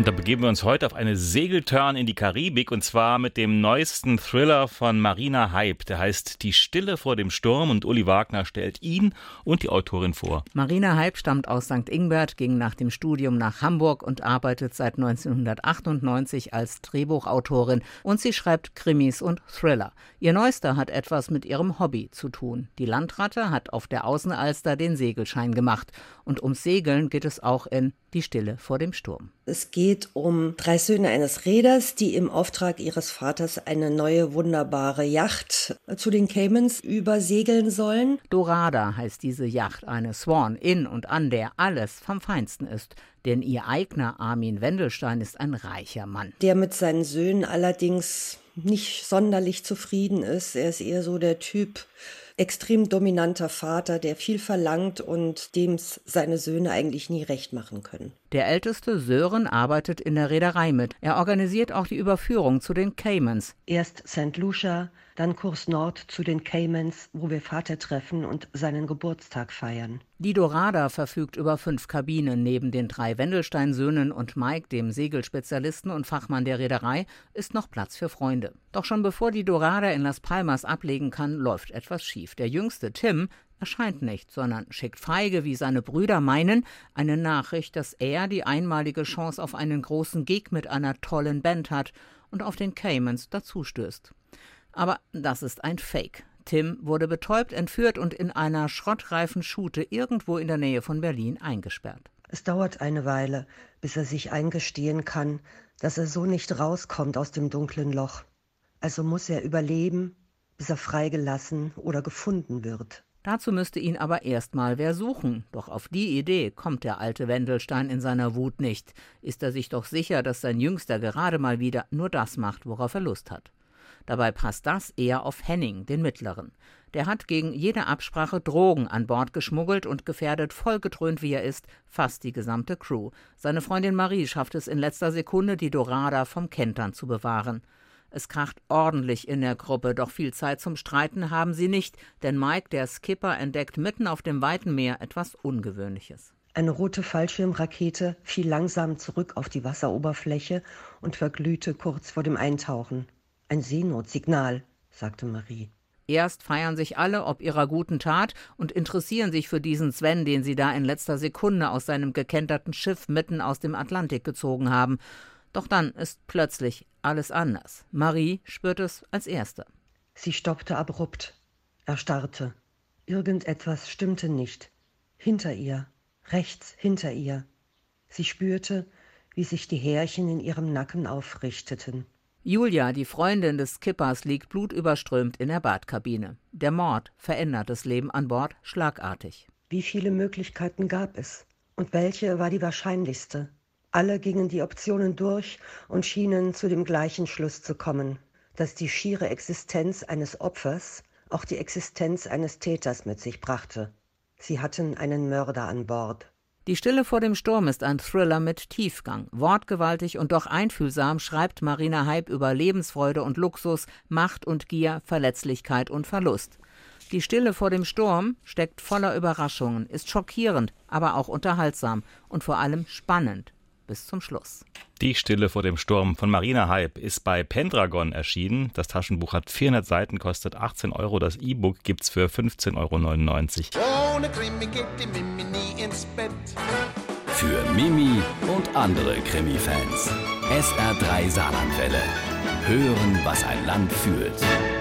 Und da begeben wir uns heute auf eine Segeltörn in die Karibik und zwar mit dem neuesten Thriller von Marina Hype. Der heißt Die Stille vor dem Sturm und Uli Wagner stellt ihn und die Autorin vor. Marina Hype stammt aus St. Ingbert, ging nach dem Studium nach Hamburg und arbeitet seit 1998 als Drehbuchautorin und sie schreibt Krimis und Thriller. Ihr neuester hat etwas mit ihrem Hobby zu tun. Die Landratte hat auf der Außenalster den Segelschein gemacht und ums Segeln geht es auch in Die Stille vor dem Sturm. Es geht um drei Söhne eines Reeders, die im Auftrag ihres Vaters eine neue wunderbare Yacht zu den Caymans übersegeln sollen. Dorada heißt diese Yacht, eine Swan, in und an der alles vom Feinsten ist. Denn ihr Eigner Armin Wendelstein ist ein reicher Mann. Der mit seinen Söhnen allerdings nicht sonderlich zufrieden ist. Er ist eher so der Typ, extrem dominanter Vater, der viel verlangt und dem seine Söhne eigentlich nie recht machen können. Der älteste Sören arbeitet in der Reederei mit. Er organisiert auch die Überführung zu den Caymans. Erst St. Lucia, dann Kurs Nord zu den Caymans, wo wir Vater treffen und seinen Geburtstag feiern. Die Dorada verfügt über fünf Kabinen. Neben den drei Wendelstein-Söhnen und Mike, dem Segelspezialisten und Fachmann der Reederei, ist noch Platz für Freunde. Doch schon bevor die Dorada in Las Palmas ablegen kann, läuft etwas schief. Der jüngste Tim erscheint nicht, sondern schickt feige, wie seine Brüder meinen, eine Nachricht, dass er die einmalige Chance auf einen großen Gig mit einer tollen Band hat und auf den Caymans dazustößt. Aber das ist ein Fake. Tim wurde betäubt, entführt und in einer schrottreifen Schute irgendwo in der Nähe von Berlin eingesperrt. Es dauert eine Weile, bis er sich eingestehen kann, dass er so nicht rauskommt aus dem dunklen Loch. Also muss er überleben, bis er freigelassen oder gefunden wird. Dazu müsste ihn aber erstmal wer suchen. Doch auf die Idee kommt der alte Wendelstein in seiner Wut nicht. Ist er sich doch sicher, dass sein Jüngster gerade mal wieder nur das macht, worauf er Lust hat. Dabei passt das eher auf Henning, den Mittleren. Der hat gegen jede Absprache Drogen an Bord geschmuggelt und gefährdet, vollgetrönt wie er ist, fast die gesamte Crew. Seine Freundin Marie schafft es in letzter Sekunde, die Dorada vom Kentern zu bewahren. Es kracht ordentlich in der Gruppe, doch viel Zeit zum Streiten haben sie nicht, denn Mike, der Skipper, entdeckt mitten auf dem weiten Meer etwas Ungewöhnliches. Eine rote Fallschirmrakete fiel langsam zurück auf die Wasseroberfläche und verglühte kurz vor dem Eintauchen. Ein Seenotsignal, sagte Marie. Erst feiern sich alle ob ihrer guten Tat und interessieren sich für diesen Sven, den sie da in letzter Sekunde aus seinem gekenterten Schiff mitten aus dem Atlantik gezogen haben. Doch dann ist plötzlich alles anders. Marie spürt es als Erste. Sie stoppte abrupt, erstarrte. Irgendetwas stimmte nicht. Hinter ihr, rechts hinter ihr. Sie spürte, wie sich die Härchen in ihrem Nacken aufrichteten. Julia, die Freundin des Skippers, liegt blutüberströmt in der Badkabine. Der Mord verändert das Leben an Bord schlagartig. Wie viele Möglichkeiten gab es? Und welche war die wahrscheinlichste? Alle gingen die Optionen durch und schienen zu dem gleichen Schluss zu kommen, dass die schiere Existenz eines Opfers auch die Existenz eines Täters mit sich brachte. Sie hatten einen Mörder an Bord. Die Stille vor dem Sturm ist ein Thriller mit Tiefgang. Wortgewaltig und doch einfühlsam schreibt Marina Hype über Lebensfreude und Luxus, Macht und Gier, Verletzlichkeit und Verlust. Die Stille vor dem Sturm steckt voller Überraschungen, ist schockierend, aber auch unterhaltsam und vor allem spannend bis zum Schluss. Die Stille vor dem Sturm von Marina Hype ist bei Pendragon erschienen. Das Taschenbuch hat 400 Seiten, kostet 18 Euro. Das E-Book gibt es für 15,99 Euro. Ohne Krimi geht die Mimi nie ins Bett. Für Mimi und andere Krimi-Fans. SR3 Saarlandwelle. Hören, was ein Land fühlt.